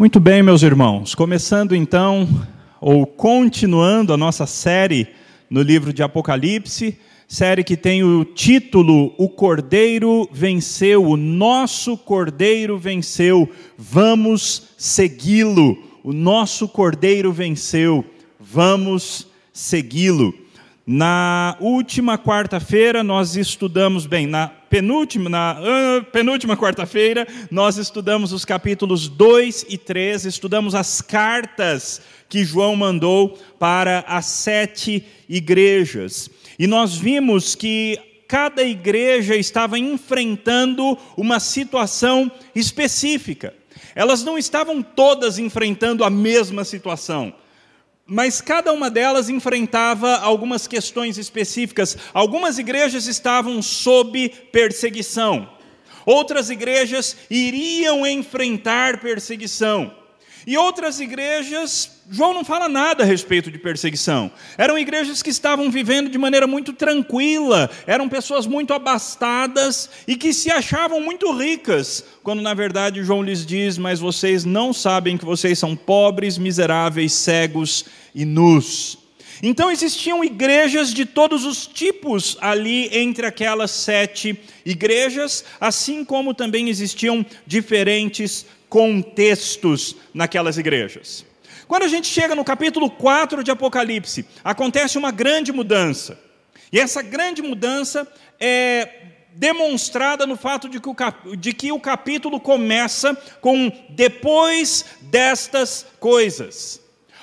Muito bem, meus irmãos, começando então, ou continuando a nossa série no livro de Apocalipse, série que tem o título O Cordeiro Venceu, o nosso Cordeiro venceu, vamos segui-lo. O nosso Cordeiro venceu, vamos segui-lo. Na última quarta-feira nós estudamos, bem, na penúltima, na uh, penúltima quarta-feira nós estudamos os capítulos 2 e 3, estudamos as cartas que João mandou para as sete igrejas. E nós vimos que cada igreja estava enfrentando uma situação específica. Elas não estavam todas enfrentando a mesma situação mas cada uma delas enfrentava algumas questões específicas. Algumas igrejas estavam sob perseguição, outras igrejas iriam enfrentar perseguição. E outras igrejas, João não fala nada a respeito de perseguição. Eram igrejas que estavam vivendo de maneira muito tranquila, eram pessoas muito abastadas e que se achavam muito ricas, quando na verdade João lhes diz: Mas vocês não sabem que vocês são pobres, miseráveis, cegos e nus. Então existiam igrejas de todos os tipos ali entre aquelas sete igrejas, assim como também existiam diferentes contextos naquelas igrejas. Quando a gente chega no capítulo 4 de Apocalipse, acontece uma grande mudança. E essa grande mudança é demonstrada no fato de que, o, de que o capítulo começa com depois destas coisas.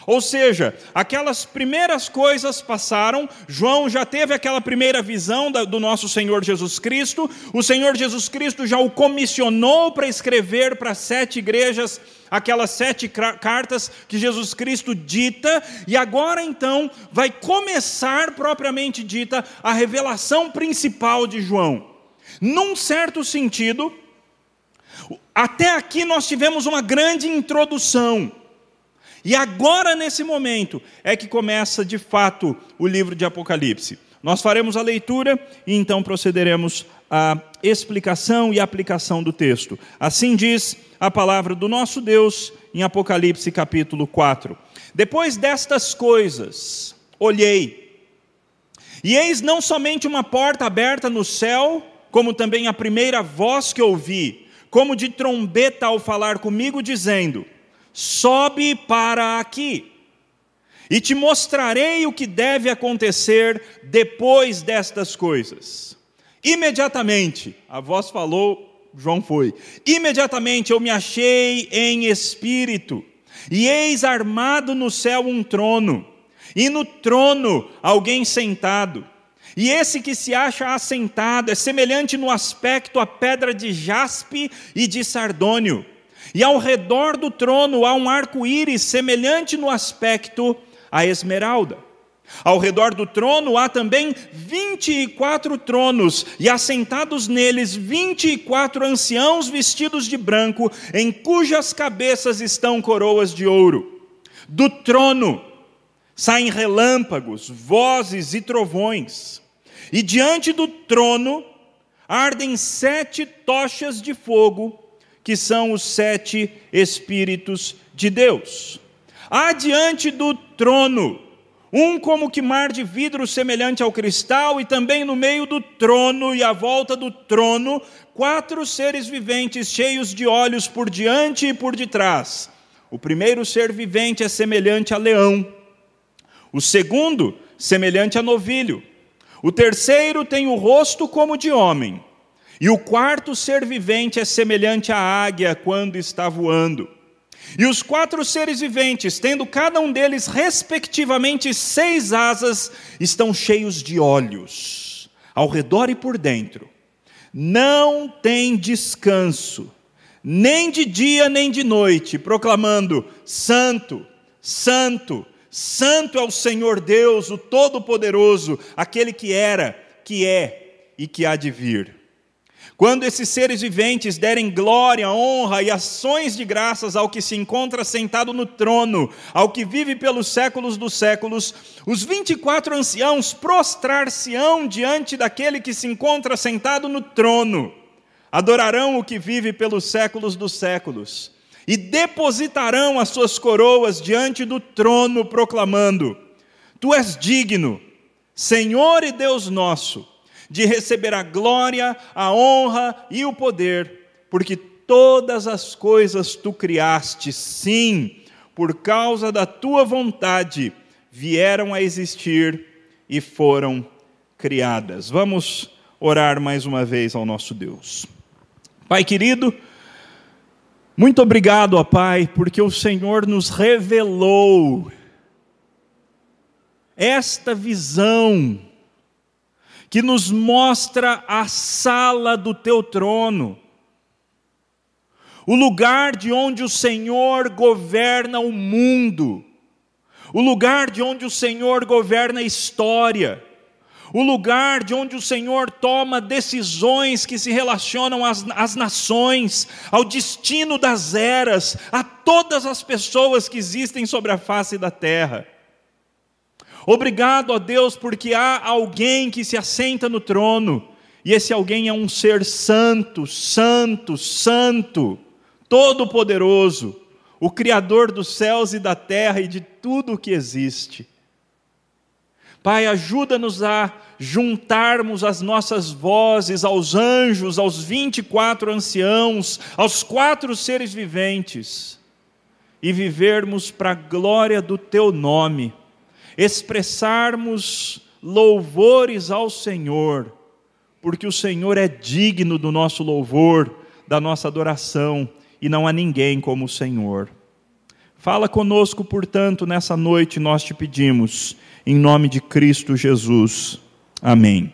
Ou seja, aquelas primeiras coisas passaram, João já teve aquela primeira visão do nosso Senhor Jesus Cristo, o Senhor Jesus Cristo já o comissionou para escrever para sete igrejas aquelas sete cartas que Jesus Cristo dita, e agora então vai começar propriamente dita a revelação principal de João. Num certo sentido, até aqui nós tivemos uma grande introdução. E agora, nesse momento, é que começa de fato o livro de Apocalipse. Nós faremos a leitura e então procederemos à explicação e aplicação do texto. Assim diz a palavra do nosso Deus em Apocalipse capítulo 4. Depois destas coisas, olhei, e eis não somente uma porta aberta no céu, como também a primeira voz que ouvi, como de trombeta ao falar comigo, dizendo: sobe para aqui, e te mostrarei o que deve acontecer depois destas coisas. Imediatamente, a voz falou, João foi. Imediatamente eu me achei em espírito, e eis armado no céu um trono, e no trono alguém sentado. E esse que se acha assentado é semelhante no aspecto à pedra de jaspe e de sardônio e ao redor do trono há um arco-íris semelhante no aspecto à esmeralda. Ao redor do trono há também vinte e quatro tronos, e assentados neles vinte e quatro anciãos vestidos de branco, em cujas cabeças estão coroas de ouro. Do trono saem relâmpagos, vozes e trovões, e diante do trono ardem sete tochas de fogo que são os sete Espíritos de Deus. Há diante do trono um como que mar de vidro semelhante ao cristal, e também no meio do trono e à volta do trono, quatro seres viventes cheios de olhos por diante e por detrás. O primeiro ser vivente é semelhante a leão, o segundo, semelhante a novilho, o terceiro tem o rosto como de homem, e o quarto ser vivente é semelhante à águia quando está voando. E os quatro seres viventes, tendo cada um deles respectivamente seis asas, estão cheios de olhos, ao redor e por dentro. Não tem descanso, nem de dia nem de noite, proclamando: Santo, Santo, Santo é o Senhor Deus, o Todo-Poderoso, aquele que era, que é e que há de vir. Quando esses seres viventes derem glória, honra e ações de graças ao que se encontra sentado no trono, ao que vive pelos séculos dos séculos, os vinte e quatro anciãos prostrar-se-ão diante daquele que se encontra sentado no trono, adorarão o que vive pelos séculos dos séculos, e depositarão as suas coroas diante do trono, proclamando: Tu és digno, Senhor e Deus nosso, de receber a glória, a honra e o poder, porque todas as coisas tu criaste, sim, por causa da tua vontade, vieram a existir e foram criadas. Vamos orar mais uma vez ao nosso Deus. Pai querido, muito obrigado, ó Pai, porque o Senhor nos revelou esta visão que nos mostra a sala do teu trono, o lugar de onde o Senhor governa o mundo, o lugar de onde o Senhor governa a história, o lugar de onde o Senhor toma decisões que se relacionam às, às, nações, ao destino das eras, a todas as pessoas que existem sobre a face da terra. Obrigado a Deus, porque há alguém que se assenta no trono, e esse alguém é um ser santo, santo, santo, todo-poderoso, o Criador dos céus e da terra e de tudo o que existe. Pai, ajuda-nos a juntarmos as nossas vozes aos anjos, aos 24 anciãos, aos quatro seres viventes e vivermos para a glória do Teu nome, expressarmos louvores ao Senhor, porque o Senhor é digno do nosso louvor, da nossa adoração, e não há ninguém como o Senhor. Fala conosco, portanto, nessa noite, nós te pedimos em nome de Cristo Jesus. Amém.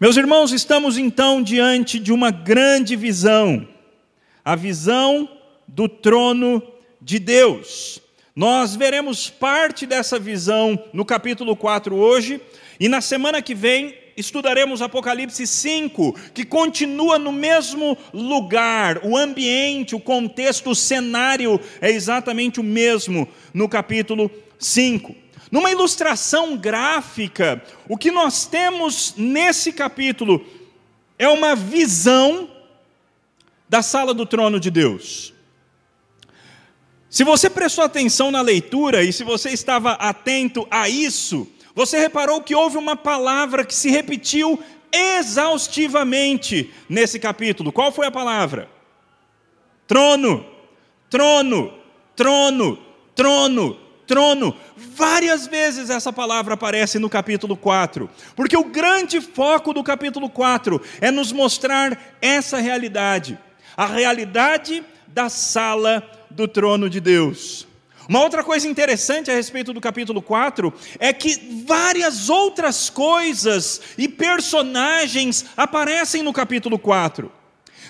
Meus irmãos, estamos então diante de uma grande visão, a visão do trono de Deus. Nós veremos parte dessa visão no capítulo 4 hoje, e na semana que vem estudaremos Apocalipse 5, que continua no mesmo lugar, o ambiente, o contexto, o cenário é exatamente o mesmo no capítulo 5. Numa ilustração gráfica, o que nós temos nesse capítulo é uma visão da sala do trono de Deus. Se você prestou atenção na leitura e se você estava atento a isso, você reparou que houve uma palavra que se repetiu exaustivamente nesse capítulo. Qual foi a palavra? Trono, trono, trono, trono, trono. Várias vezes essa palavra aparece no capítulo 4, porque o grande foco do capítulo 4 é nos mostrar essa realidade, a realidade da sala do trono de Deus. Uma outra coisa interessante a respeito do capítulo 4 é que várias outras coisas e personagens aparecem no capítulo 4,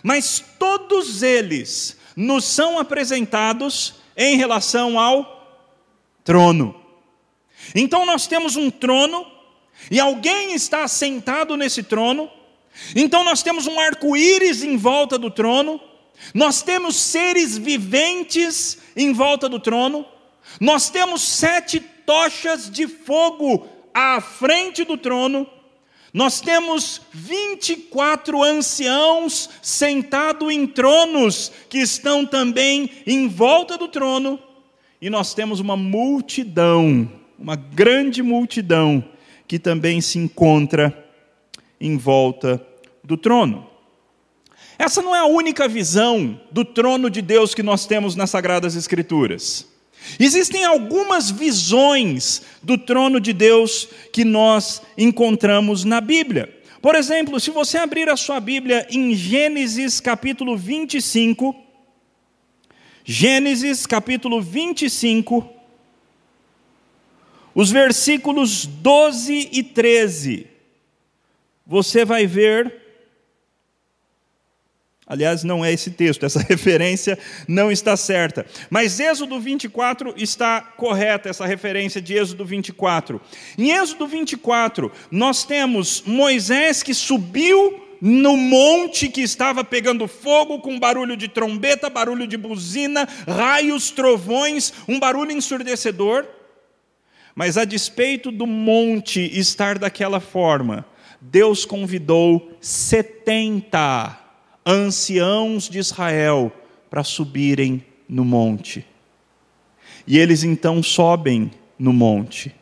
mas todos eles nos são apresentados em relação ao trono. Então nós temos um trono e alguém está sentado nesse trono. Então nós temos um arco-íris em volta do trono. Nós temos seres viventes em volta do trono. Nós temos sete tochas de fogo à frente do trono. Nós temos 24 anciãos sentados em tronos que estão também em volta do trono e nós temos uma multidão, uma grande multidão, que também se encontra em volta do trono. Essa não é a única visão do trono de Deus que nós temos nas Sagradas Escrituras. Existem algumas visões do trono de Deus que nós encontramos na Bíblia. Por exemplo, se você abrir a sua Bíblia em Gênesis capítulo 25, Gênesis capítulo 25, os versículos 12 e 13. Você vai ver. Aliás, não é esse texto, essa referência não está certa. Mas Êxodo 24 está correta, essa referência de Êxodo 24. Em Êxodo 24, nós temos Moisés que subiu no monte que estava pegando fogo, com barulho de trombeta, barulho de buzina, raios, trovões, um barulho ensurdecedor. Mas a despeito do monte estar daquela forma, Deus convidou 70 anciãos de Israel para subirem no monte. E eles então sobem no monte.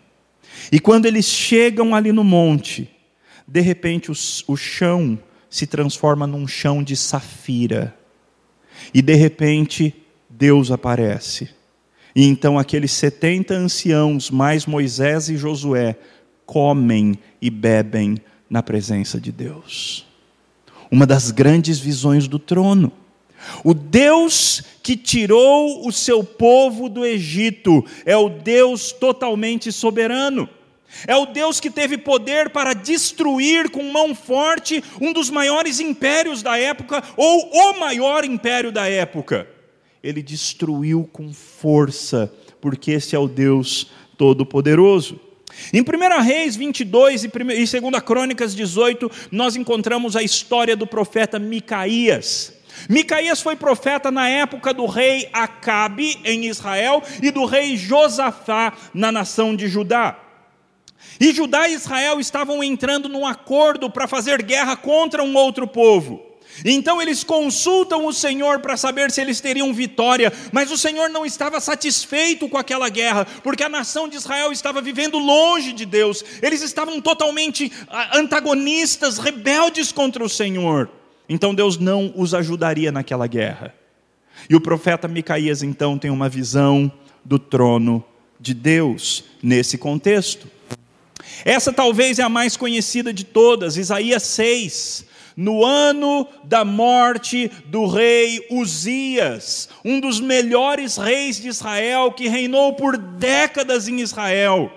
E quando eles chegam ali no monte, de repente o, o chão se transforma num chão de safira. E de repente Deus aparece. E então aqueles setenta anciãos, mais Moisés e Josué, comem e bebem na presença de Deus. Uma das grandes visões do trono. O Deus que tirou o seu povo do Egito é o Deus totalmente soberano. É o Deus que teve poder para destruir com mão forte um dos maiores impérios da época, ou o maior império da época. Ele destruiu com força, porque esse é o Deus Todo-Poderoso. Em 1 Reis 22 e 2 Crônicas 18, nós encontramos a história do profeta Micaías. Micaías foi profeta na época do rei Acabe em Israel e do rei Josafá na nação de Judá. E Judá e Israel estavam entrando num acordo para fazer guerra contra um outro povo. Então eles consultam o Senhor para saber se eles teriam vitória, mas o Senhor não estava satisfeito com aquela guerra, porque a nação de Israel estava vivendo longe de Deus, eles estavam totalmente ah, antagonistas, rebeldes contra o Senhor. Então Deus não os ajudaria naquela guerra. E o profeta Micaías então tem uma visão do trono de Deus nesse contexto. Essa talvez é a mais conhecida de todas, Isaías 6. No ano da morte do rei Uzias, um dos melhores reis de Israel, que reinou por décadas em Israel.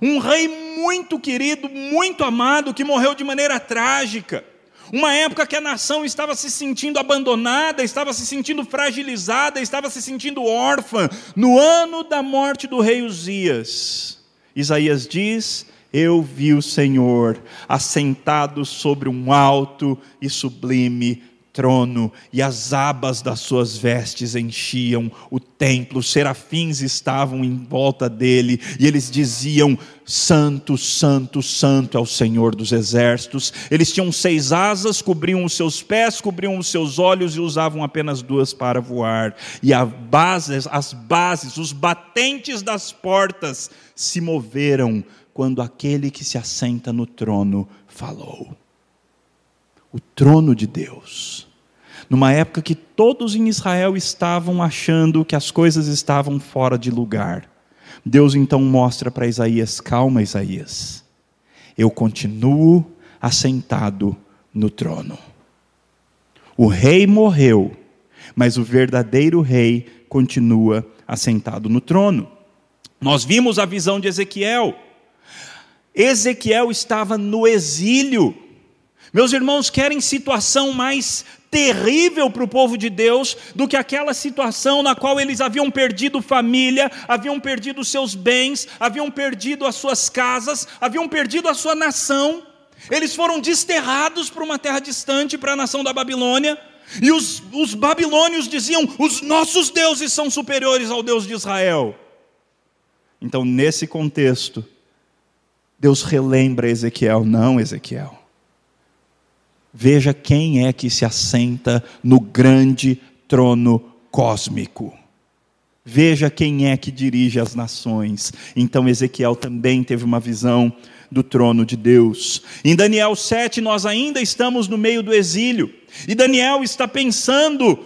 Um rei muito querido, muito amado, que morreu de maneira trágica. Uma época que a nação estava se sentindo abandonada, estava se sentindo fragilizada, estava se sentindo órfã. No ano da morte do rei Uzias, Isaías diz eu vi o Senhor assentado sobre um alto e sublime trono, e as abas das suas vestes enchiam o templo, os serafins estavam em volta dele, e eles diziam: Santo, Santo, Santo é o Senhor dos exércitos. Eles tinham seis asas, cobriam os seus pés, cobriam os seus olhos e usavam apenas duas para voar. E as bases, as bases, os batentes das portas se moveram quando aquele que se assenta no trono falou. O trono de Deus. Numa época que todos em Israel estavam achando que as coisas estavam fora de lugar. Deus então mostra para Isaías: calma, Isaías, eu continuo assentado no trono. O rei morreu, mas o verdadeiro rei continua assentado no trono. Nós vimos a visão de Ezequiel. Ezequiel estava no exílio. Meus irmãos, querem situação mais terrível para o povo de Deus do que aquela situação na qual eles haviam perdido família, haviam perdido seus bens, haviam perdido as suas casas, haviam perdido a sua nação. Eles foram desterrados para uma terra distante, para a nação da Babilônia. E os, os babilônios diziam: os nossos deuses são superiores ao Deus de Israel. Então, nesse contexto, Deus relembra Ezequiel: não, Ezequiel. Veja quem é que se assenta no grande trono cósmico. Veja quem é que dirige as nações. Então Ezequiel também teve uma visão do trono de Deus. Em Daniel 7, nós ainda estamos no meio do exílio. E Daniel está pensando: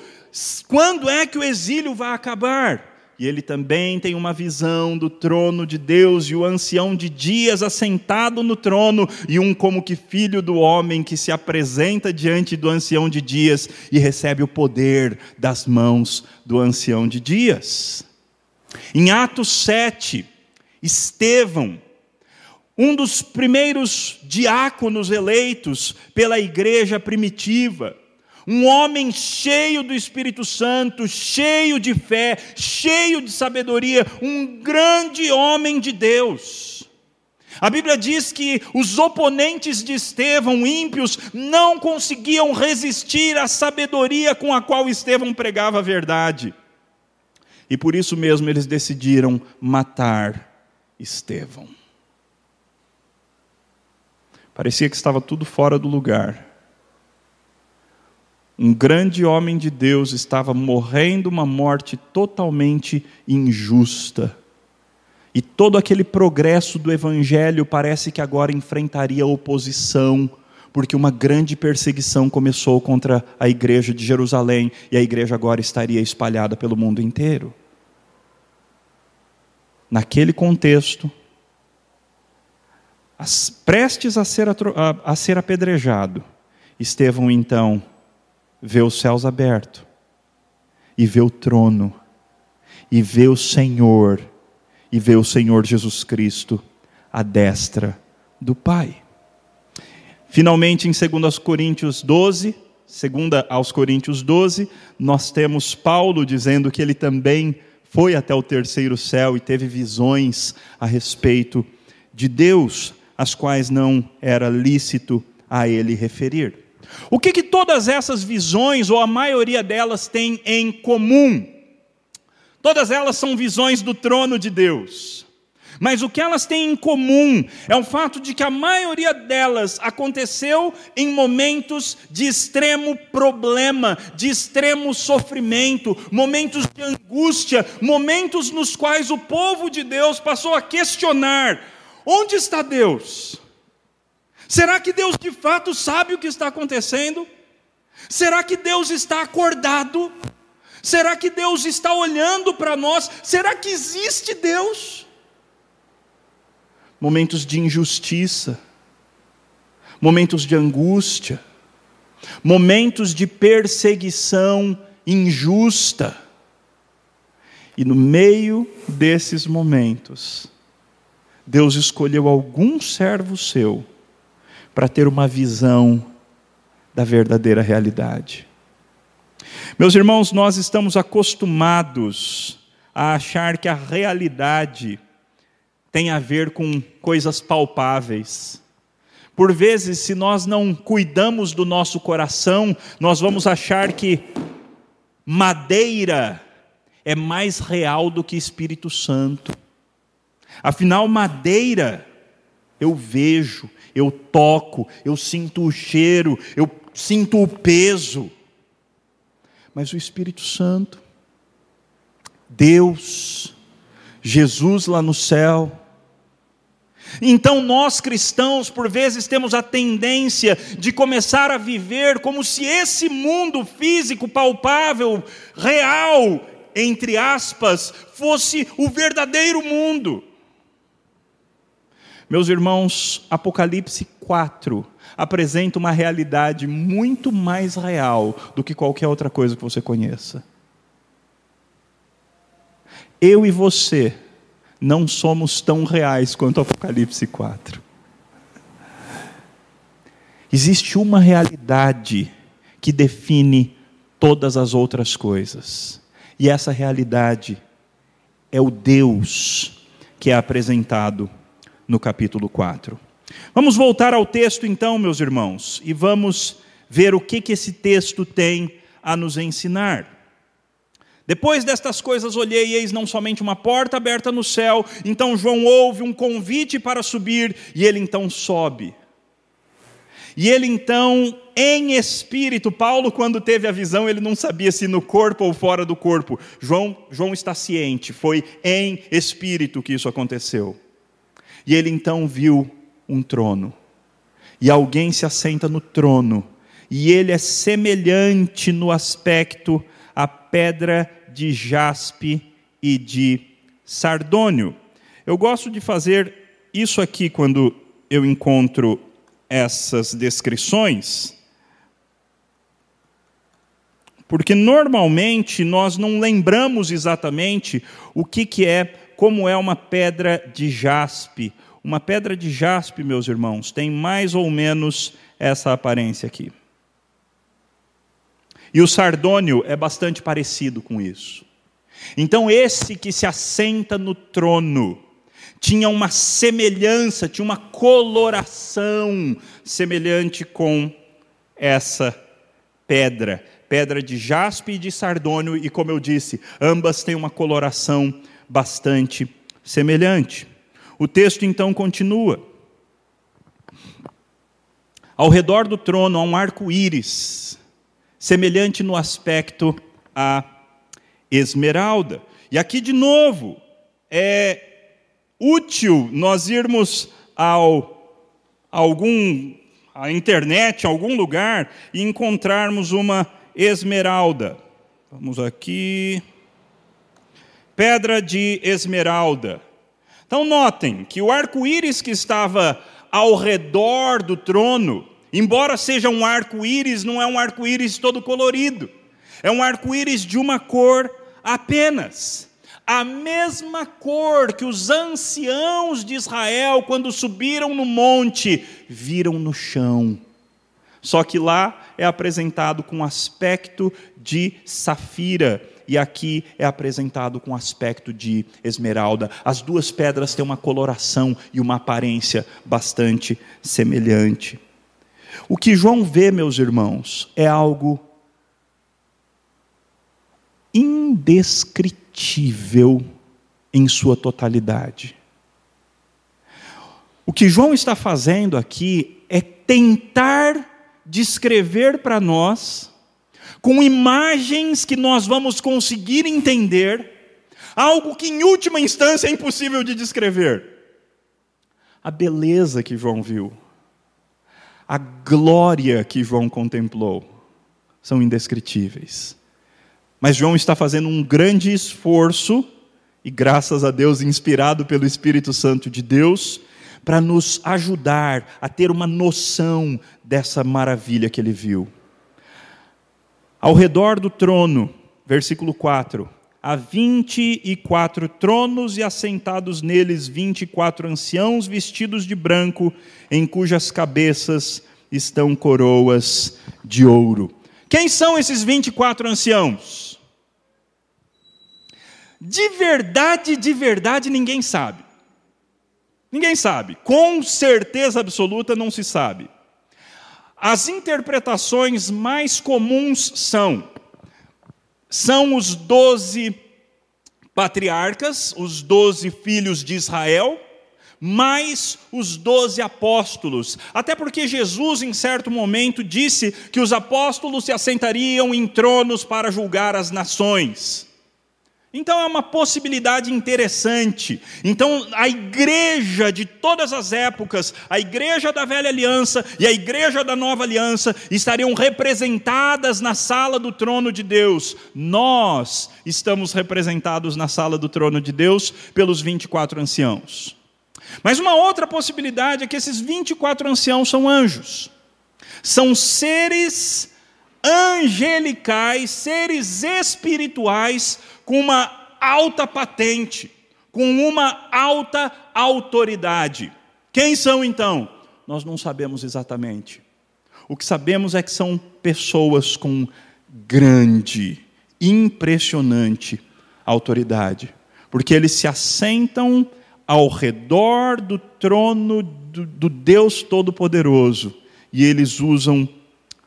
quando é que o exílio vai acabar? E ele também tem uma visão do trono de Deus e o ancião de dias assentado no trono e um como que filho do homem que se apresenta diante do ancião de dias e recebe o poder das mãos do ancião de dias. Em Atos 7, Estevão, um dos primeiros diáconos eleitos pela igreja primitiva, um homem cheio do Espírito Santo, cheio de fé, cheio de sabedoria, um grande homem de Deus. A Bíblia diz que os oponentes de Estevão, ímpios, não conseguiam resistir à sabedoria com a qual Estevão pregava a verdade. E por isso mesmo eles decidiram matar Estevão. Parecia que estava tudo fora do lugar. Um grande homem de Deus estava morrendo uma morte totalmente injusta. E todo aquele progresso do evangelho parece que agora enfrentaria oposição, porque uma grande perseguição começou contra a igreja de Jerusalém e a igreja agora estaria espalhada pelo mundo inteiro. Naquele contexto, as, prestes a ser, a, a ser apedrejado, Estevão então vê os céus abertos, e vê o trono, e vê o Senhor, e vê o Senhor Jesus Cristo à destra do Pai. Finalmente, em 2 Coríntios 12, 2 aos Coríntios 12, nós temos Paulo dizendo que ele também foi até o terceiro céu e teve visões a respeito de Deus, as quais não era lícito a ele referir. O que, que todas essas visões, ou a maioria delas, têm em comum? Todas elas são visões do trono de Deus. Mas o que elas têm em comum é o fato de que a maioria delas aconteceu em momentos de extremo problema, de extremo sofrimento, momentos de angústia, momentos nos quais o povo de Deus passou a questionar: onde está Deus? Será que Deus de fato sabe o que está acontecendo? Será que Deus está acordado? Será que Deus está olhando para nós? Será que existe Deus? Momentos de injustiça, momentos de angústia, momentos de perseguição injusta. E no meio desses momentos, Deus escolheu algum servo seu para ter uma visão da verdadeira realidade. Meus irmãos, nós estamos acostumados a achar que a realidade tem a ver com coisas palpáveis. Por vezes, se nós não cuidamos do nosso coração, nós vamos achar que madeira é mais real do que Espírito Santo. Afinal, madeira eu vejo, eu toco, eu sinto o cheiro, eu sinto o peso. Mas o Espírito Santo, Deus, Jesus lá no céu, então, nós cristãos, por vezes, temos a tendência de começar a viver como se esse mundo físico, palpável, real, entre aspas, fosse o verdadeiro mundo. Meus irmãos, Apocalipse 4 apresenta uma realidade muito mais real do que qualquer outra coisa que você conheça. Eu e você não somos tão reais quanto Apocalipse 4. Existe uma realidade que define todas as outras coisas, e essa realidade é o Deus que é apresentado no capítulo 4. Vamos voltar ao texto então, meus irmãos, e vamos ver o que, que esse texto tem a nos ensinar. Depois destas coisas olhei, eis não somente uma porta aberta no céu, então João ouve um convite para subir, e ele então sobe. E ele então, em espírito, Paulo, quando teve a visão, ele não sabia se no corpo ou fora do corpo. João, João está ciente, foi em espírito que isso aconteceu. E ele então viu um trono. E alguém se assenta no trono. E ele é semelhante no aspecto à pedra de jaspe e de sardônio. Eu gosto de fazer isso aqui quando eu encontro essas descrições, porque normalmente nós não lembramos exatamente o que, que é como é uma pedra de jaspe. Uma pedra de jaspe, meus irmãos, tem mais ou menos essa aparência aqui. E o sardônio é bastante parecido com isso. Então, esse que se assenta no trono tinha uma semelhança, tinha uma coloração semelhante com essa pedra, pedra de jaspe e de sardônio, e como eu disse, ambas têm uma coloração bastante semelhante. O texto então continua. Ao redor do trono há um arco-íris, semelhante no aspecto à esmeralda. E aqui de novo, é útil nós irmos ao algum a internet, algum lugar e encontrarmos uma esmeralda. Vamos aqui. Pedra de esmeralda. Então notem que o arco-íris que estava ao redor do trono, embora seja um arco-íris, não é um arco-íris todo colorido. É um arco-íris de uma cor apenas. A mesma cor que os anciãos de Israel, quando subiram no monte, viram no chão. Só que lá é apresentado com aspecto de safira e aqui é apresentado com aspecto de esmeralda. As duas pedras têm uma coloração e uma aparência bastante semelhante. O que João vê, meus irmãos, é algo indescritível em sua totalidade. O que João está fazendo aqui é tentar descrever para nós, com imagens que nós vamos conseguir entender, algo que em última instância é impossível de descrever. A beleza que João viu, a glória que João contemplou, são indescritíveis. Mas João está fazendo um grande esforço, e graças a Deus, inspirado pelo Espírito Santo de Deus, para nos ajudar a ter uma noção dessa maravilha que ele viu. Ao redor do trono, versículo 4, há vinte e quatro tronos e assentados neles vinte e quatro anciãos vestidos de branco, em cujas cabeças estão coroas de ouro. Quem são esses vinte e quatro anciãos? De verdade, de verdade, ninguém sabe. Ninguém sabe. Com certeza absoluta não se sabe. As interpretações mais comuns são: são os doze patriarcas, os doze filhos de Israel, mais os doze apóstolos. Até porque Jesus, em certo momento, disse que os apóstolos se assentariam em tronos para julgar as nações. Então é uma possibilidade interessante. Então a igreja de todas as épocas, a igreja da velha aliança e a igreja da nova aliança estariam representadas na sala do trono de Deus. Nós estamos representados na sala do trono de Deus pelos 24 anciãos. Mas uma outra possibilidade é que esses 24 anciãos são anjos. São seres angelicais, seres espirituais com uma alta patente, com uma alta autoridade. Quem são então? Nós não sabemos exatamente. O que sabemos é que são pessoas com grande, impressionante autoridade, porque eles se assentam ao redor do trono do, do Deus Todo-Poderoso e eles usam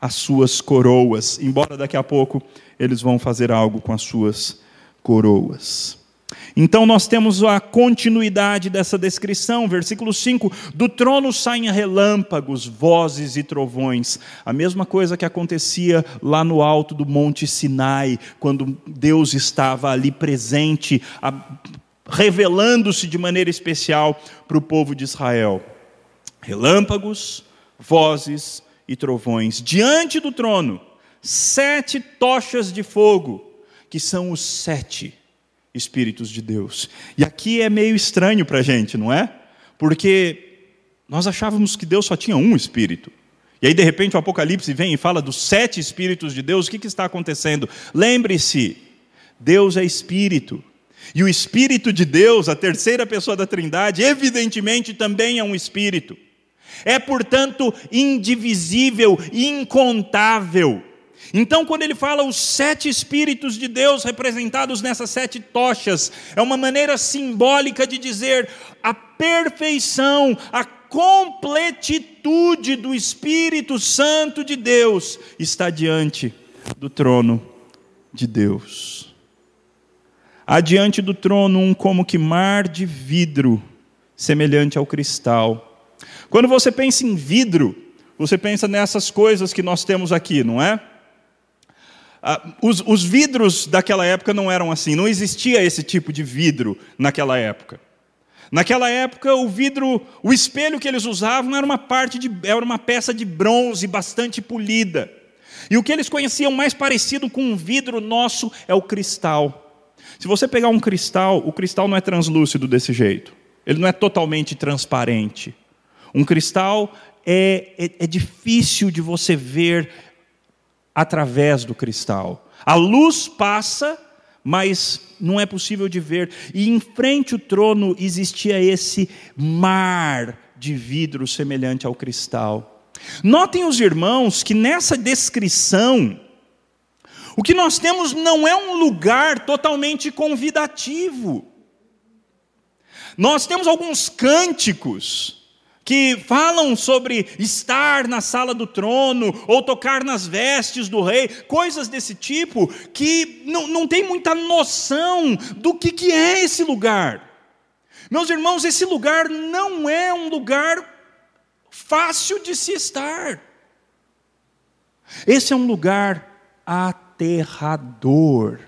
as suas coroas, embora daqui a pouco eles vão fazer algo com as suas coroas. Então nós temos a continuidade dessa descrição, versículo 5: do trono saem relâmpagos, vozes e trovões. A mesma coisa que acontecia lá no alto do Monte Sinai, quando Deus estava ali presente, revelando-se de maneira especial para o povo de Israel. Relâmpagos, vozes e trovões. Diante do trono, sete tochas de fogo que são os sete Espíritos de Deus. E aqui é meio estranho para a gente, não é? Porque nós achávamos que Deus só tinha um Espírito. E aí, de repente, o Apocalipse vem e fala dos sete Espíritos de Deus. O que, que está acontecendo? Lembre-se, Deus é Espírito. E o Espírito de Deus, a terceira pessoa da Trindade, evidentemente também é um Espírito. É, portanto, indivisível, incontável. Então, quando ele fala os sete Espíritos de Deus representados nessas sete tochas, é uma maneira simbólica de dizer a perfeição, a completitude do Espírito Santo de Deus está diante do trono de Deus. Adiante do trono, um como que mar de vidro, semelhante ao cristal. Quando você pensa em vidro, você pensa nessas coisas que nós temos aqui, não é? Ah, os, os vidros daquela época não eram assim, não existia esse tipo de vidro naquela época. Naquela época, o vidro, o espelho que eles usavam era uma parte de, era uma peça de bronze bastante polida. E o que eles conheciam mais parecido com um vidro nosso é o cristal. Se você pegar um cristal, o cristal não é translúcido desse jeito. Ele não é totalmente transparente. Um cristal é, é, é difícil de você ver através do cristal. A luz passa, mas não é possível de ver. E em frente ao trono existia esse mar de vidro semelhante ao cristal. Notem os irmãos que nessa descrição, o que nós temos não é um lugar totalmente convidativo. Nós temos alguns cânticos que falam sobre estar na sala do trono ou tocar nas vestes do rei, coisas desse tipo, que não, não tem muita noção do que, que é esse lugar. Meus irmãos, esse lugar não é um lugar fácil de se estar. Esse é um lugar aterrador.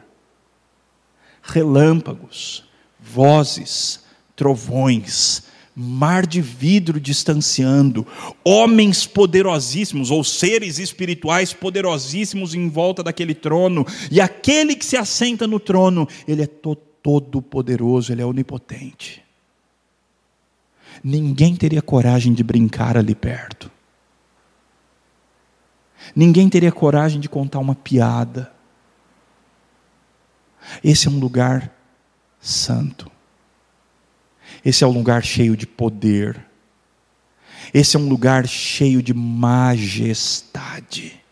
Relâmpagos, vozes, trovões, mar de vidro distanciando, homens poderosíssimos, ou seres espirituais poderosíssimos em volta daquele trono, e aquele que se assenta no trono, ele é todo poderoso, ele é onipotente. Ninguém teria coragem de brincar ali perto. Ninguém teria coragem de contar uma piada. Esse é um lugar santo. Esse é um lugar cheio de poder. Esse é um lugar cheio de majestade.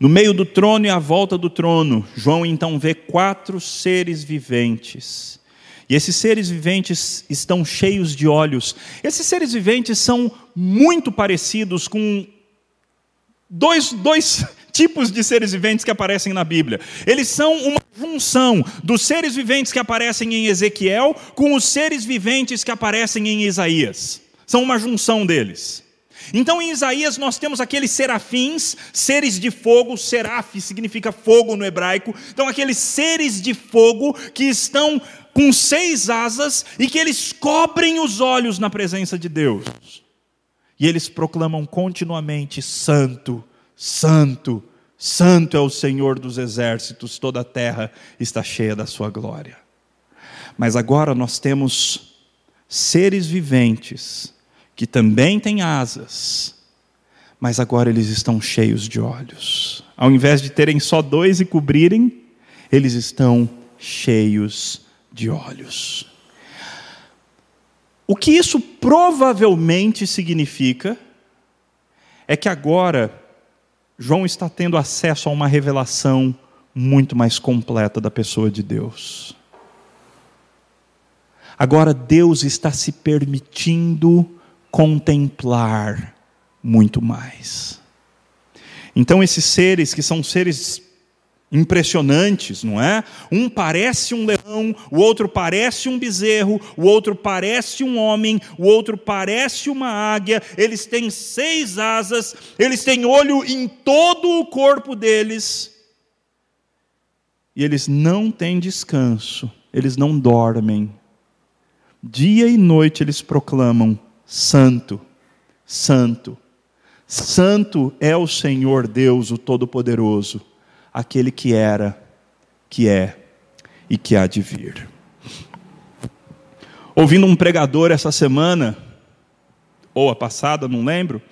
No meio do trono e à volta do trono, João então vê quatro seres viventes. E esses seres viventes estão cheios de olhos. Esses seres viventes são muito parecidos com dois, dois tipos de seres viventes que aparecem na Bíblia. Eles são uma junção dos seres viventes que aparecem em Ezequiel com os seres viventes que aparecem em Isaías. São uma junção deles. Então em Isaías nós temos aqueles serafins, seres de fogo, seraf significa fogo no hebraico. Então aqueles seres de fogo que estão com seis asas e que eles cobrem os olhos na presença de Deus. E eles proclamam continuamente: Santo, Santo, Santo é o Senhor dos exércitos, toda a terra está cheia da sua glória. Mas agora nós temos seres viventes que também têm asas, mas agora eles estão cheios de olhos. Ao invés de terem só dois e cobrirem, eles estão cheios de olhos. O que isso provavelmente significa é que agora João está tendo acesso a uma revelação muito mais completa da pessoa de Deus. Agora Deus está se permitindo contemplar muito mais. Então, esses seres, que são seres impressionantes, não é? Um parece um leão, o outro parece um bezerro, o outro parece um homem, o outro parece uma águia. Eles têm seis asas, eles têm olho em todo o corpo deles. E eles não têm descanso, eles não dormem. Dia e noite eles proclamam: Santo, Santo, Santo é o Senhor Deus, o Todo-Poderoso aquele que era, que é e que há de vir. Ouvindo um pregador essa semana, ou a passada, não lembro,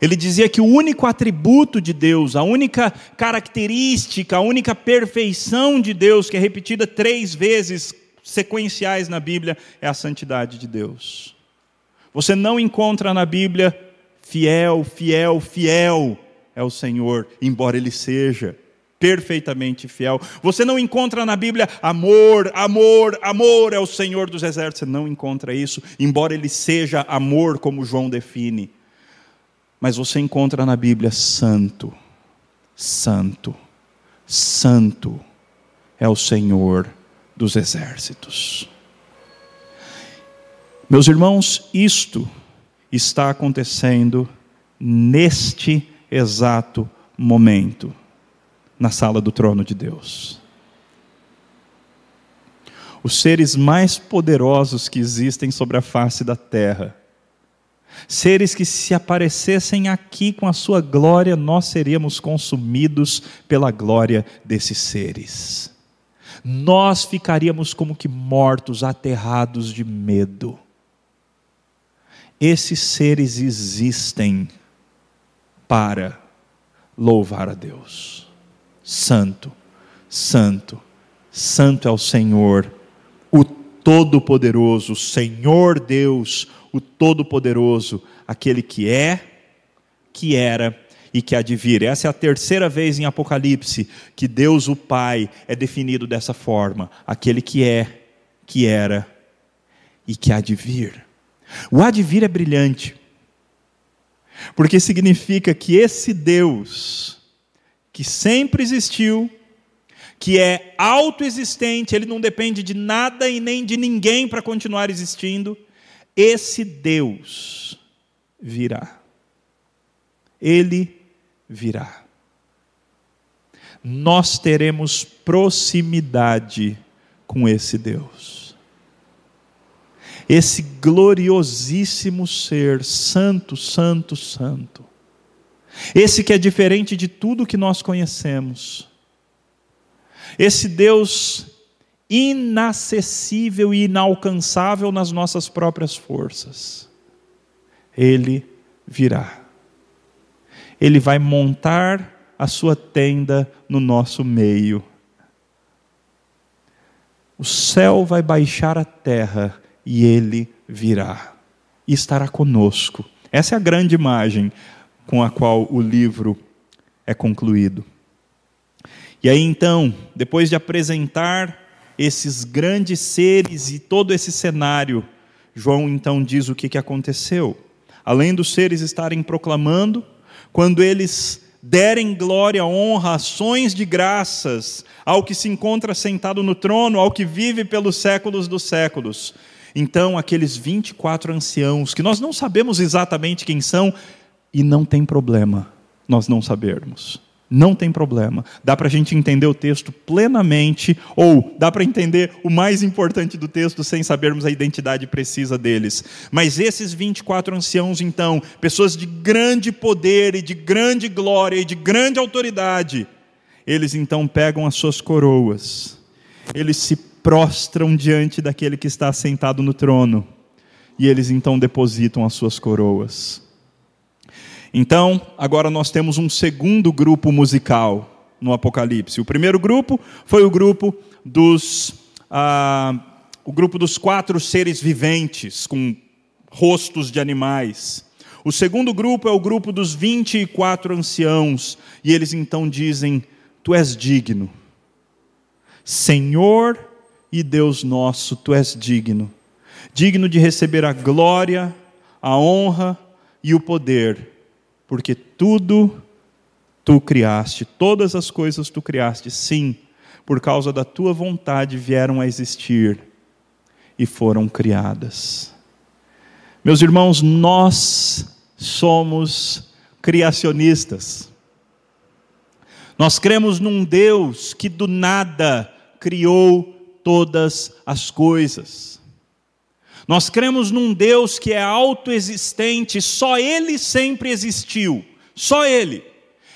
ele dizia que o único atributo de Deus, a única característica, a única perfeição de Deus, que é repetida três vezes sequenciais na Bíblia, é a santidade de Deus. Você não encontra na Bíblia fiel, fiel, fiel é o Senhor, embora Ele seja perfeitamente fiel. Você não encontra na Bíblia amor, amor, amor é o Senhor dos exércitos. Você não encontra isso, embora Ele seja amor, como João define. Mas você encontra na Bíblia santo, santo, santo é o Senhor dos exércitos. Meus irmãos, isto está acontecendo neste exato momento, na sala do trono de Deus. Os seres mais poderosos que existem sobre a face da terra, seres que, se aparecessem aqui com a sua glória, nós seríamos consumidos pela glória desses seres. Nós ficaríamos como que mortos, aterrados de medo. Esses seres existem para louvar a Deus. Santo, Santo, Santo é o Senhor, o Todo-Poderoso, Senhor Deus, o Todo-Poderoso, aquele que é, que era e que há de vir. Essa é a terceira vez em Apocalipse que Deus, o Pai, é definido dessa forma: aquele que é, que era e que há de vir. O há de vir é brilhante, porque significa que esse Deus, que sempre existiu, que é autoexistente, ele não depende de nada e nem de ninguém para continuar existindo, esse Deus virá. Ele virá. Nós teremos proximidade com esse Deus esse gloriosíssimo ser, santo, santo, santo. Esse que é diferente de tudo que nós conhecemos. Esse Deus inacessível e inalcançável nas nossas próprias forças. Ele virá. Ele vai montar a sua tenda no nosso meio. O céu vai baixar a terra e ele virá e estará conosco. Essa é a grande imagem com a qual o livro é concluído. E aí então, depois de apresentar esses grandes seres e todo esse cenário, João então diz o que, que aconteceu. Além dos seres estarem proclamando, quando eles derem glória, honra, ações de graças ao que se encontra sentado no trono, ao que vive pelos séculos dos séculos, então, aqueles 24 anciãos, que nós não sabemos exatamente quem são, e não tem problema nós não sabermos. Não tem problema. Dá para a gente entender o texto plenamente, ou dá para entender o mais importante do texto sem sabermos a identidade precisa deles. Mas esses 24 anciãos, então, pessoas de grande poder e de grande glória e de grande autoridade, eles então pegam as suas coroas, eles se prostram diante daquele que está sentado no trono, e eles então depositam as suas coroas. Então, agora nós temos um segundo grupo musical no Apocalipse. O primeiro grupo foi o grupo dos ah, o grupo dos quatro seres viventes com rostos de animais. O segundo grupo é o grupo dos vinte e quatro anciãos, e eles então dizem: Tu és digno, Senhor e Deus nosso, tu és digno, digno de receber a glória, a honra e o poder, porque tudo tu criaste, todas as coisas tu criaste, sim, por causa da tua vontade vieram a existir e foram criadas. Meus irmãos, nós somos criacionistas. Nós cremos num Deus que do nada criou todas as coisas. Nós cremos num Deus que é autoexistente, só Ele sempre existiu, só Ele.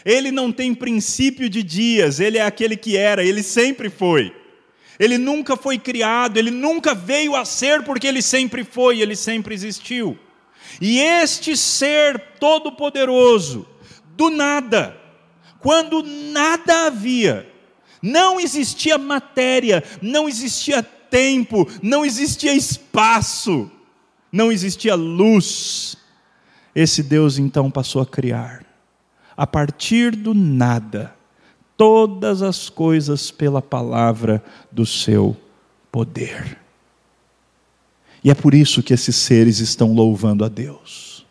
Ele não tem princípio de dias, Ele é aquele que era, Ele sempre foi. Ele nunca foi criado, Ele nunca veio a ser porque Ele sempre foi, Ele sempre existiu. E este ser todo-poderoso, do nada, quando nada havia, não existia matéria, não existia tempo, não existia espaço, não existia luz. Esse Deus então passou a criar, a partir do nada, todas as coisas pela palavra do seu poder. E é por isso que esses seres estão louvando a Deus.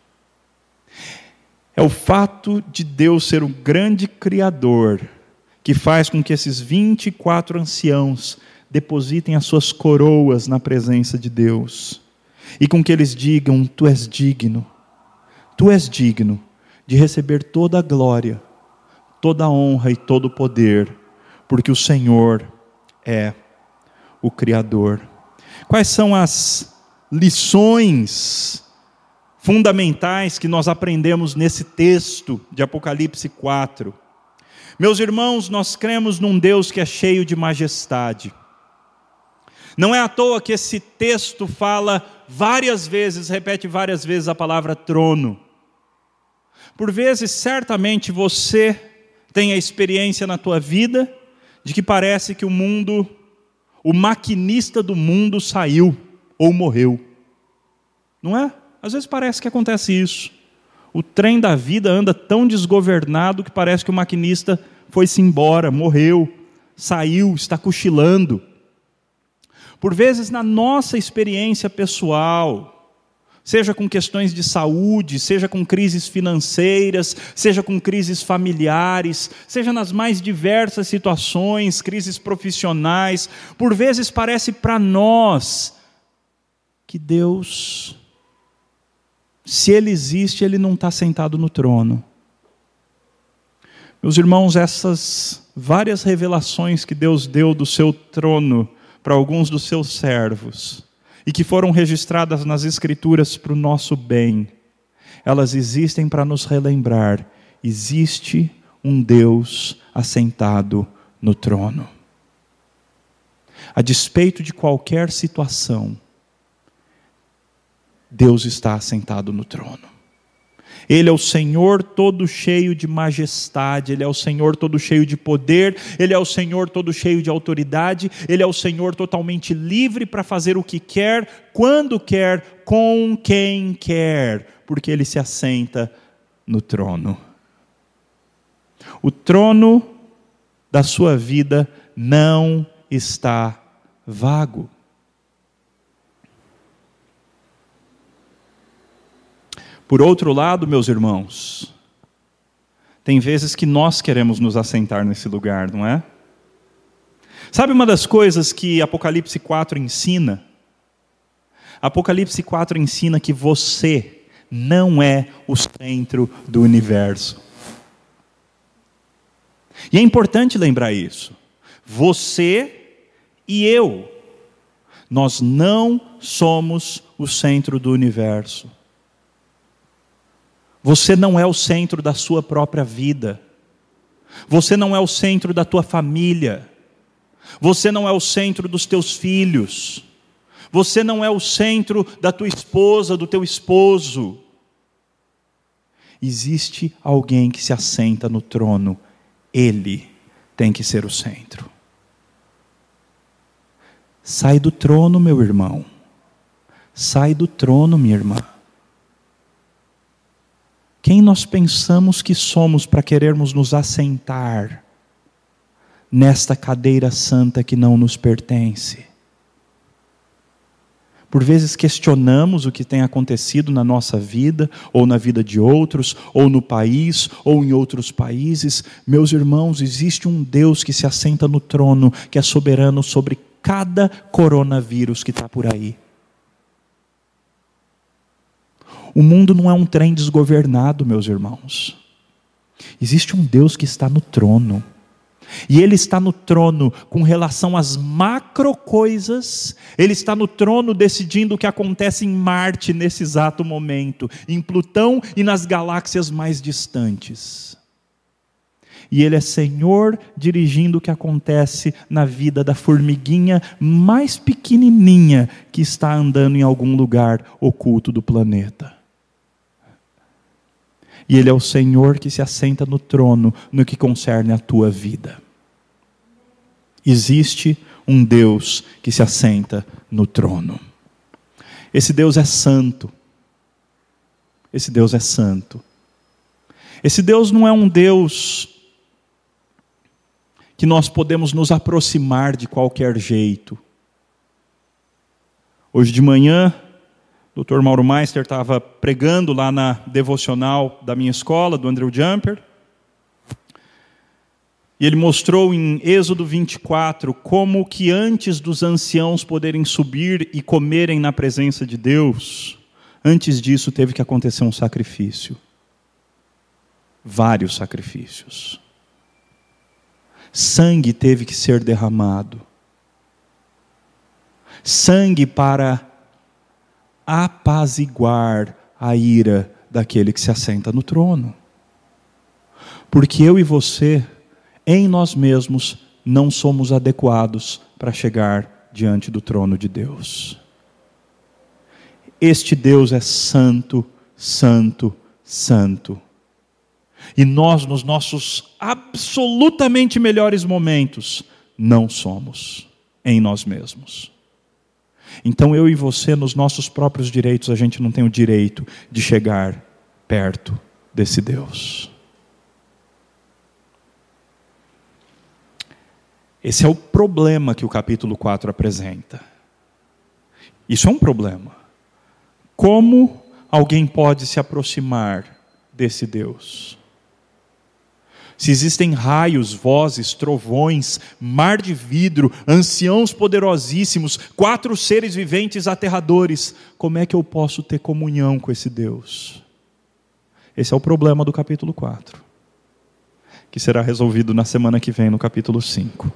É o fato de Deus ser o grande Criador que faz com que esses 24 anciãos depositem as suas coroas na presença de Deus e com que eles digam: Tu és digno, tu és digno de receber toda a glória, toda a honra e todo o poder, porque o Senhor é o Criador. Quais são as lições fundamentais que nós aprendemos nesse texto de Apocalipse 4? Meus irmãos, nós cremos num Deus que é cheio de majestade. Não é à toa que esse texto fala várias vezes, repete várias vezes a palavra trono. Por vezes, certamente você tem a experiência na tua vida de que parece que o mundo, o maquinista do mundo saiu ou morreu. Não é? Às vezes parece que acontece isso. O trem da vida anda tão desgovernado que parece que o maquinista foi-se embora, morreu, saiu, está cochilando. Por vezes, na nossa experiência pessoal, seja com questões de saúde, seja com crises financeiras, seja com crises familiares, seja nas mais diversas situações, crises profissionais, por vezes parece para nós que Deus se ele existe, ele não está sentado no trono. Meus irmãos, essas várias revelações que Deus deu do seu trono para alguns dos seus servos e que foram registradas nas Escrituras para o nosso bem, elas existem para nos relembrar: existe um Deus assentado no trono. A despeito de qualquer situação, Deus está assentado no trono. Ele é o Senhor todo cheio de majestade, Ele é o Senhor todo cheio de poder, Ele é o Senhor todo cheio de autoridade, Ele é o Senhor totalmente livre para fazer o que quer, quando quer, com quem quer, porque Ele se assenta no trono. O trono da sua vida não está vago. Por outro lado, meus irmãos, tem vezes que nós queremos nos assentar nesse lugar, não é? Sabe uma das coisas que Apocalipse 4 ensina? Apocalipse 4 ensina que você não é o centro do universo. E é importante lembrar isso. Você e eu, nós não somos o centro do universo. Você não é o centro da sua própria vida. Você não é o centro da tua família. Você não é o centro dos teus filhos. Você não é o centro da tua esposa, do teu esposo. Existe alguém que se assenta no trono. Ele tem que ser o centro. Sai do trono, meu irmão. Sai do trono, minha irmã. Quem nós pensamos que somos para querermos nos assentar nesta cadeira santa que não nos pertence? Por vezes questionamos o que tem acontecido na nossa vida, ou na vida de outros, ou no país, ou em outros países. Meus irmãos, existe um Deus que se assenta no trono, que é soberano sobre cada coronavírus que está por aí. O mundo não é um trem desgovernado, meus irmãos. Existe um Deus que está no trono. E Ele está no trono com relação às macro coisas, Ele está no trono decidindo o que acontece em Marte nesse exato momento, em Plutão e nas galáxias mais distantes. E Ele é Senhor dirigindo o que acontece na vida da formiguinha mais pequenininha que está andando em algum lugar oculto do planeta. E Ele é o Senhor que se assenta no trono no que concerne a tua vida. Existe um Deus que se assenta no trono. Esse Deus é santo. Esse Deus é santo. Esse Deus não é um Deus que nós podemos nos aproximar de qualquer jeito. Hoje de manhã, o Dr. Mauro Meister estava pregando lá na devocional da minha escola, do Andrew Jumper. E ele mostrou em Êxodo 24 como que antes dos anciãos poderem subir e comerem na presença de Deus, antes disso teve que acontecer um sacrifício. vários sacrifícios. Sangue teve que ser derramado. Sangue para apaziguar a ira daquele que se assenta no trono. Porque eu e você, em nós mesmos, não somos adequados para chegar diante do trono de Deus. Este Deus é santo, santo, santo. E nós, nos nossos absolutamente melhores momentos, não somos em nós mesmos. Então eu e você, nos nossos próprios direitos, a gente não tem o direito de chegar perto desse Deus. Esse é o problema que o capítulo 4 apresenta. Isso é um problema. Como alguém pode se aproximar desse Deus? Se existem raios, vozes, trovões, mar de vidro, anciãos poderosíssimos, quatro seres viventes aterradores, como é que eu posso ter comunhão com esse Deus? Esse é o problema do capítulo 4, que será resolvido na semana que vem, no capítulo 5.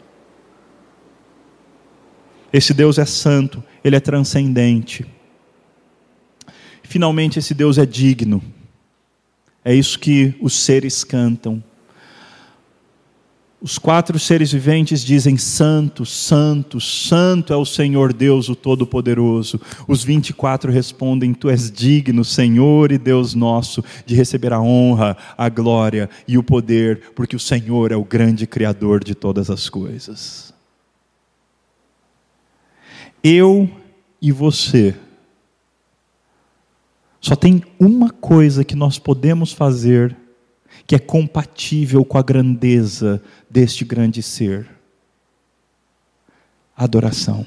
Esse Deus é santo, ele é transcendente. Finalmente, esse Deus é digno. É isso que os seres cantam. Os quatro seres viventes dizem: Santo, Santo, Santo é o Senhor Deus, o Todo-Poderoso. Os 24 respondem: Tu és digno, Senhor e Deus nosso, de receber a honra, a glória e o poder, porque o Senhor é o grande Criador de todas as coisas. Eu e você, só tem uma coisa que nós podemos fazer que é compatível com a grandeza deste grande ser: adoração.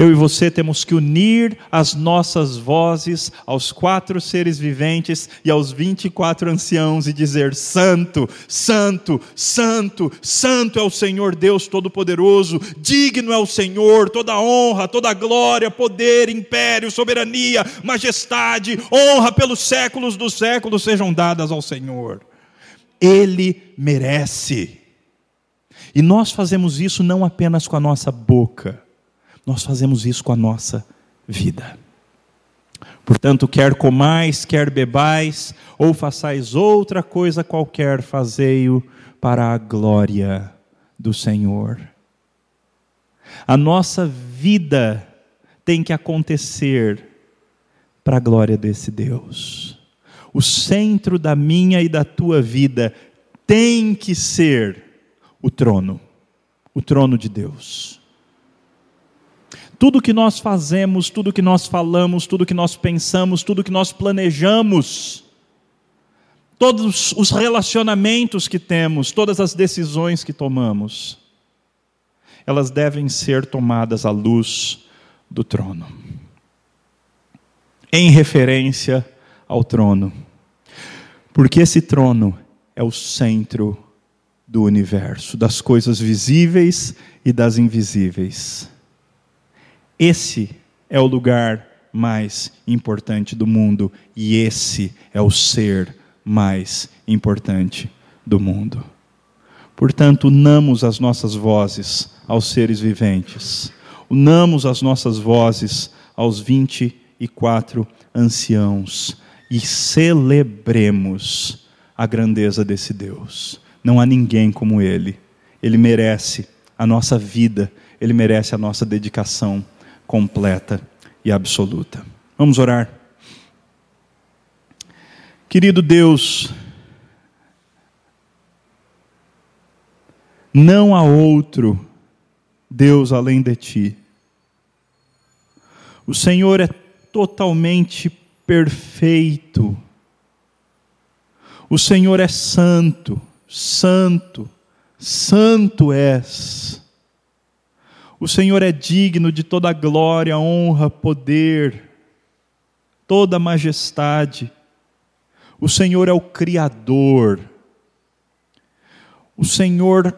Eu e você temos que unir as nossas vozes aos quatro seres viventes e aos vinte e quatro anciãos e dizer: Santo, Santo, Santo, Santo é o Senhor Deus Todo-Poderoso, digno é o Senhor, toda honra, toda glória, poder, império, soberania, majestade, honra pelos séculos dos séculos sejam dadas ao Senhor. Ele merece. E nós fazemos isso não apenas com a nossa boca, nós fazemos isso com a nossa vida. Portanto, quer comais, quer bebais, ou façais outra coisa qualquer, fazei-o para a glória do Senhor. A nossa vida tem que acontecer para a glória desse Deus. O centro da minha e da tua vida tem que ser o trono, o trono de Deus. Tudo que nós fazemos, tudo que nós falamos, tudo que nós pensamos, tudo que nós planejamos, todos os relacionamentos que temos, todas as decisões que tomamos, elas devem ser tomadas à luz do trono. Em referência ao trono. Porque esse trono é o centro do universo, das coisas visíveis e das invisíveis. Esse é o lugar mais importante do mundo e esse é o ser mais importante do mundo. Portanto, unamos as nossas vozes aos seres viventes, unamos as nossas vozes aos vinte e quatro anciãos e celebremos a grandeza desse Deus. Não há ninguém como Ele. Ele merece a nossa vida, Ele merece a nossa dedicação completa e absoluta. Vamos orar. Querido Deus, não há outro Deus além de ti. O Senhor é totalmente perfeito. O Senhor é santo, santo, santo és. O Senhor é digno de toda glória, honra, poder, toda majestade. O Senhor é o Criador. O Senhor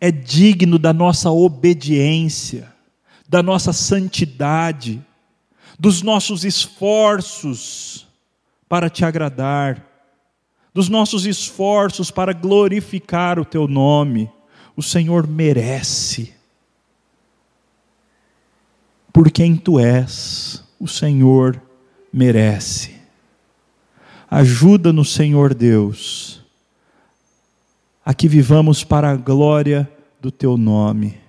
é digno da nossa obediência, da nossa santidade, dos nossos esforços para te agradar. dos nossos esforços para glorificar o teu nome. O Senhor merece. Por quem tu és, o Senhor merece. Ajuda-nos, Senhor Deus, a que vivamos para a glória do teu nome.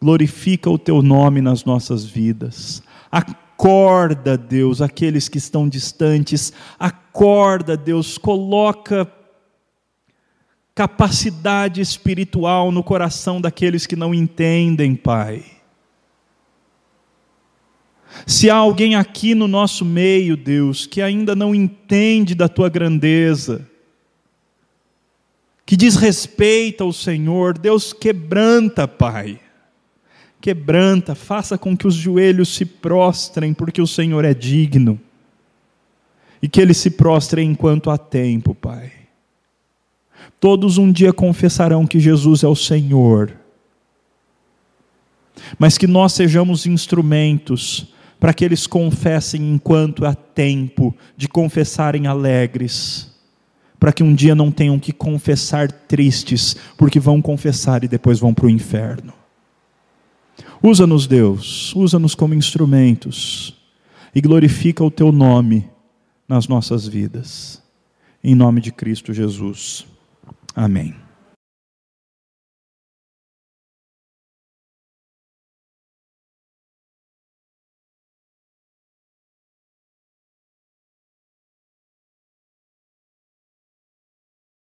Glorifica o teu nome nas nossas vidas. Acorda, Deus, aqueles que estão distantes. Acorda, Deus, coloca capacidade espiritual no coração daqueles que não entendem, Pai. Se há alguém aqui no nosso meio, Deus, que ainda não entende da tua grandeza, que desrespeita o Senhor, Deus quebranta, Pai. Quebranta, faça com que os joelhos se prostrem, porque o Senhor é digno. E que eles se prostrem enquanto há tempo, Pai. Todos um dia confessarão que Jesus é o Senhor. Mas que nós sejamos instrumentos para que eles confessem enquanto há tempo de confessarem alegres, para que um dia não tenham que confessar tristes, porque vão confessar e depois vão para o inferno. Usa-nos, Deus, usa-nos como instrumentos e glorifica o teu nome nas nossas vidas. Em nome de Cristo Jesus. Amém.